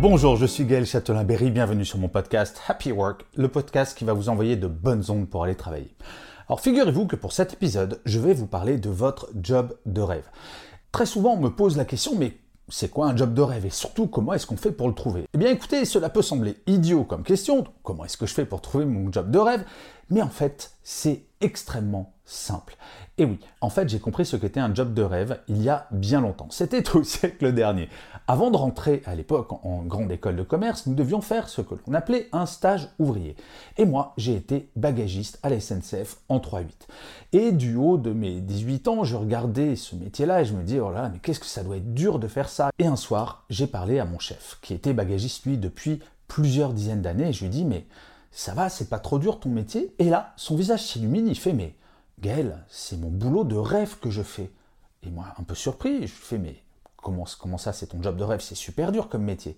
Bonjour, je suis Gaël Châtelain-Berry, bienvenue sur mon podcast Happy Work, le podcast qui va vous envoyer de bonnes ondes pour aller travailler. Alors figurez-vous que pour cet épisode, je vais vous parler de votre job de rêve. Très souvent, on me pose la question, mais c'est quoi un job de rêve et surtout comment est-ce qu'on fait pour le trouver? Eh bien écoutez, cela peut sembler idiot comme question, comment est-ce que je fais pour trouver mon job de rêve? Mais en fait, c'est extrêmement simple. Et oui, en fait, j'ai compris ce qu'était un job de rêve il y a bien longtemps. C'était au siècle dernier. Avant de rentrer à l'époque en grande école de commerce, nous devions faire ce que l'on appelait un stage ouvrier. Et moi, j'ai été bagagiste à la SNCF en 3-8. Et du haut de mes 18 ans, je regardais ce métier-là et je me dis, oh là mais qu'est-ce que ça doit être dur de faire ça Et un soir, j'ai parlé à mon chef, qui était bagagiste lui depuis plusieurs dizaines d'années, je lui dis, mais ça va, c'est pas trop dur ton métier? Et là, son visage s'illumine, il fait, mais Gaël, c'est mon boulot de rêve que je fais. Et moi, un peu surpris, je fais, mais comment, ça, c'est ton job de rêve? C'est super dur comme métier.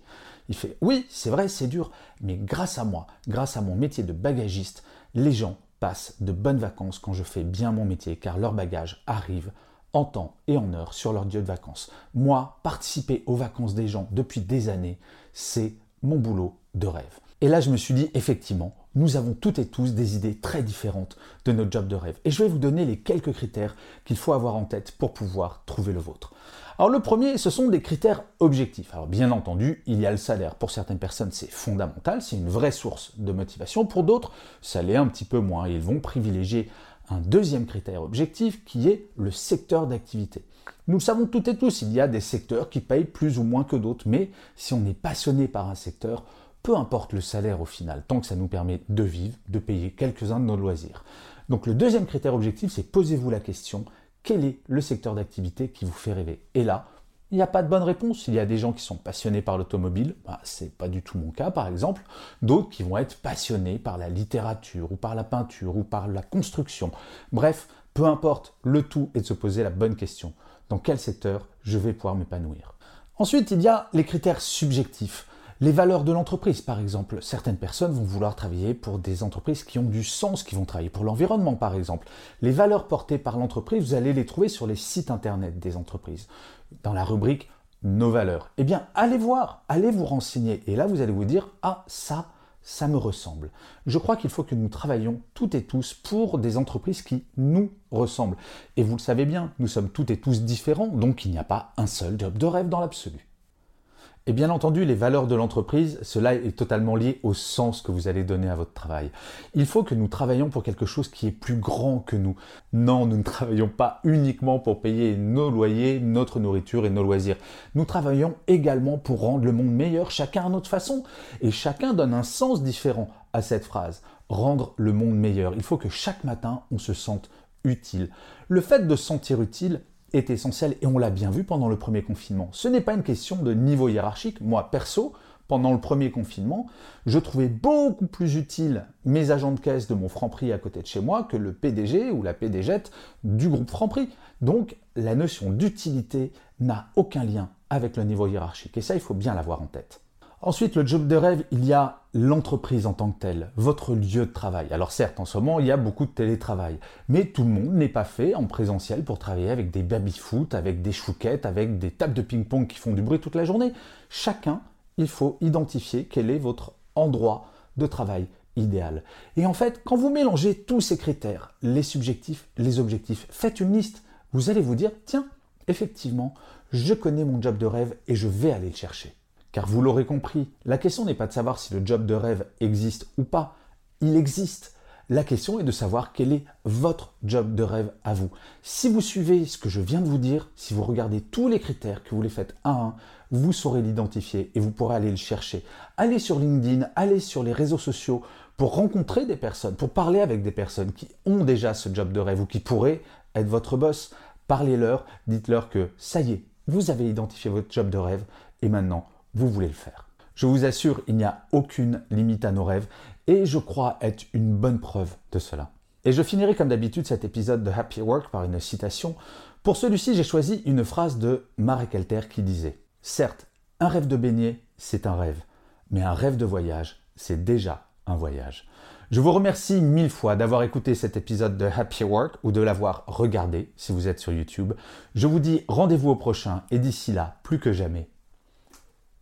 Il fait, oui, c'est vrai, c'est dur, mais grâce à moi, grâce à mon métier de bagagiste, les gens passent de bonnes vacances quand je fais bien mon métier, car leur bagage arrive en temps et en heure sur leur lieu de vacances. Moi, participer aux vacances des gens depuis des années, c'est mon boulot de rêve. Et là, je me suis dit, effectivement, nous avons toutes et tous des idées très différentes de notre job de rêve. Et je vais vous donner les quelques critères qu'il faut avoir en tête pour pouvoir trouver le vôtre. Alors le premier, ce sont des critères objectifs. Alors bien entendu, il y a le salaire. Pour certaines personnes, c'est fondamental, c'est une vraie source de motivation. Pour d'autres, ça l'est un petit peu moins. Ils vont privilégier un deuxième critère objectif qui est le secteur d'activité. Nous le savons toutes et tous, il y a des secteurs qui payent plus ou moins que d'autres, mais si on est passionné par un secteur, peu importe le salaire au final, tant que ça nous permet de vivre, de payer quelques-uns de nos loisirs. Donc le deuxième critère objectif, c'est posez-vous la question, quel est le secteur d'activité qui vous fait rêver? Et là, il n'y a pas de bonne réponse. Il y a des gens qui sont passionnés par l'automobile, bah, c'est pas du tout mon cas par exemple. D'autres qui vont être passionnés par la littérature ou par la peinture ou par la construction. Bref, peu importe, le tout est de se poser la bonne question. Dans quel secteur je vais pouvoir m'épanouir? Ensuite, il y a les critères subjectifs. Les valeurs de l'entreprise, par exemple. Certaines personnes vont vouloir travailler pour des entreprises qui ont du sens, qui vont travailler pour l'environnement, par exemple. Les valeurs portées par l'entreprise, vous allez les trouver sur les sites internet des entreprises, dans la rubrique Nos valeurs. Eh bien, allez voir, allez vous renseigner, et là, vous allez vous dire, ah, ça, ça me ressemble. Je crois qu'il faut que nous travaillions toutes et tous pour des entreprises qui nous ressemblent. Et vous le savez bien, nous sommes toutes et tous différents, donc il n'y a pas un seul job de rêve dans l'absolu. Et bien entendu, les valeurs de l'entreprise, cela est totalement lié au sens que vous allez donner à votre travail. Il faut que nous travaillions pour quelque chose qui est plus grand que nous. Non, nous ne travaillons pas uniquement pour payer nos loyers, notre nourriture et nos loisirs. Nous travaillons également pour rendre le monde meilleur, chacun à notre façon. Et chacun donne un sens différent à cette phrase. Rendre le monde meilleur. Il faut que chaque matin, on se sente utile. Le fait de se sentir utile, est essentiel et on l'a bien vu pendant le premier confinement. Ce n'est pas une question de niveau hiérarchique. Moi, perso, pendant le premier confinement, je trouvais beaucoup plus utile mes agents de caisse de mon Franprix à côté de chez moi que le PDG ou la PDG du groupe Franprix. Donc, la notion d'utilité n'a aucun lien avec le niveau hiérarchique et ça, il faut bien l'avoir en tête. Ensuite, le job de rêve, il y a l'entreprise en tant que telle, votre lieu de travail. Alors certes, en ce moment, il y a beaucoup de télétravail, mais tout le monde n'est pas fait en présentiel pour travailler avec des baby-foot, avec des chouquettes, avec des tables de ping-pong qui font du bruit toute la journée. Chacun, il faut identifier quel est votre endroit de travail idéal. Et en fait, quand vous mélangez tous ces critères, les subjectifs, les objectifs, faites une liste, vous allez vous dire, tiens, effectivement, je connais mon job de rêve et je vais aller le chercher. Car vous l'aurez compris, la question n'est pas de savoir si le job de rêve existe ou pas. Il existe. La question est de savoir quel est votre job de rêve à vous. Si vous suivez ce que je viens de vous dire, si vous regardez tous les critères, que vous les faites un à un, vous saurez l'identifier et vous pourrez aller le chercher. Allez sur LinkedIn, allez sur les réseaux sociaux, pour rencontrer des personnes, pour parler avec des personnes qui ont déjà ce job de rêve ou qui pourraient être votre boss. Parlez-leur, dites-leur que ça y est, vous avez identifié votre job de rêve et maintenant vous voulez le faire. Je vous assure, il n'y a aucune limite à nos rêves et je crois être une bonne preuve de cela. Et je finirai comme d'habitude cet épisode de Happy Work par une citation. Pour celui-ci, j'ai choisi une phrase de Marek Elter qui disait Certes, un rêve de baigner, c'est un rêve, mais un rêve de voyage, c'est déjà un voyage. Je vous remercie mille fois d'avoir écouté cet épisode de Happy Work ou de l'avoir regardé si vous êtes sur YouTube. Je vous dis rendez-vous au prochain et d'ici là, plus que jamais,